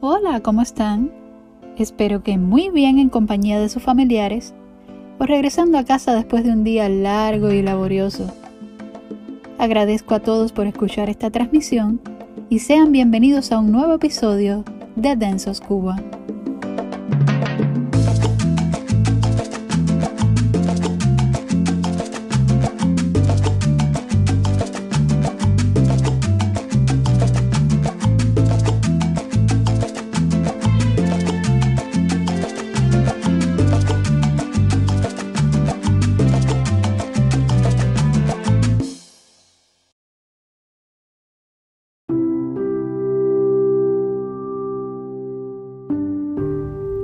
Hola, ¿cómo están? Espero que muy bien en compañía de sus familiares o regresando a casa después de un día largo y laborioso. Agradezco a todos por escuchar esta transmisión y sean bienvenidos a un nuevo episodio de Densos Cuba.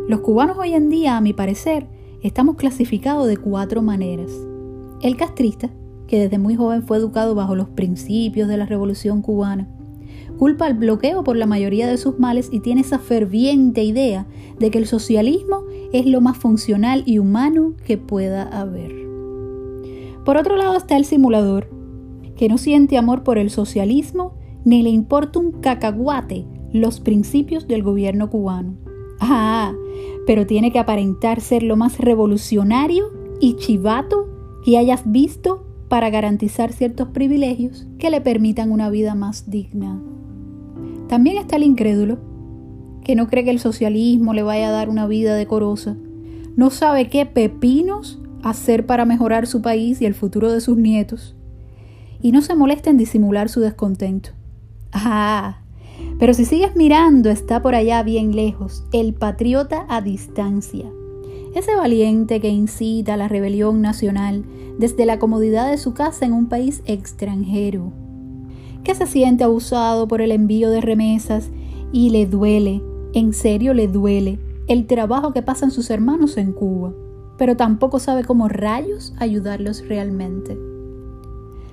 Los cubanos hoy en día, a mi parecer, estamos clasificados de cuatro maneras. El castrista, que desde muy joven fue educado bajo los principios de la revolución cubana, culpa al bloqueo por la mayoría de sus males y tiene esa ferviente idea de que el socialismo es lo más funcional y humano que pueda haber. Por otro lado está el simulador, que no siente amor por el socialismo ni le importa un cacahuate los principios del gobierno cubano. Ah, pero tiene que aparentar ser lo más revolucionario y chivato que hayas visto para garantizar ciertos privilegios que le permitan una vida más digna. También está el incrédulo, que no cree que el socialismo le vaya a dar una vida decorosa, no sabe qué pepinos hacer para mejorar su país y el futuro de sus nietos, y no se molesta en disimular su descontento. Ah, pero si sigues mirando, está por allá bien lejos, el patriota a distancia. Ese valiente que incita a la rebelión nacional desde la comodidad de su casa en un país extranjero. Que se siente abusado por el envío de remesas y le duele, en serio le duele, el trabajo que pasan sus hermanos en Cuba, pero tampoco sabe cómo rayos ayudarlos realmente.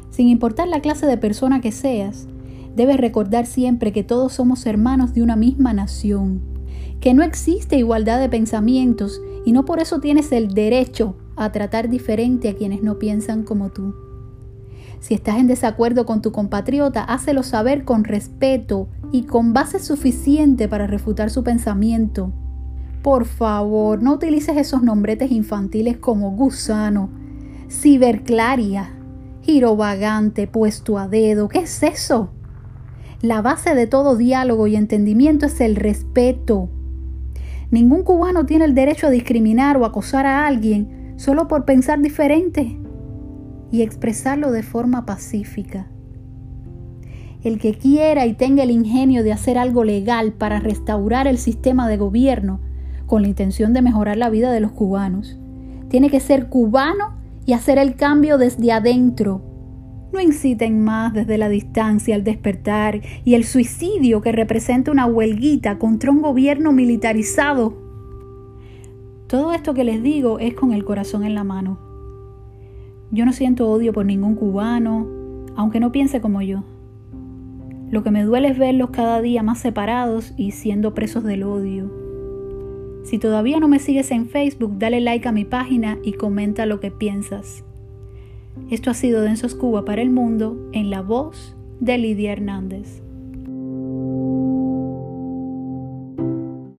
Sin importar la clase de persona que seas, Debes recordar siempre que todos somos hermanos de una misma nación, que no existe igualdad de pensamientos y no por eso tienes el derecho a tratar diferente a quienes no piensan como tú. Si estás en desacuerdo con tu compatriota, hácelo saber con respeto y con base suficiente para refutar su pensamiento. Por favor, no utilices esos nombretes infantiles como gusano, ciberclaria, giro vagante, puesto a dedo. ¿Qué es eso? La base de todo diálogo y entendimiento es el respeto. Ningún cubano tiene el derecho a discriminar o acosar a alguien solo por pensar diferente y expresarlo de forma pacífica. El que quiera y tenga el ingenio de hacer algo legal para restaurar el sistema de gobierno con la intención de mejorar la vida de los cubanos, tiene que ser cubano y hacer el cambio desde adentro no inciten más desde la distancia al despertar y el suicidio que representa una huelguita contra un gobierno militarizado. Todo esto que les digo es con el corazón en la mano. Yo no siento odio por ningún cubano, aunque no piense como yo. Lo que me duele es verlos cada día más separados y siendo presos del odio. Si todavía no me sigues en Facebook, dale like a mi página y comenta lo que piensas. Esto ha sido Densos Cuba para el Mundo en la voz de Lidia Hernández.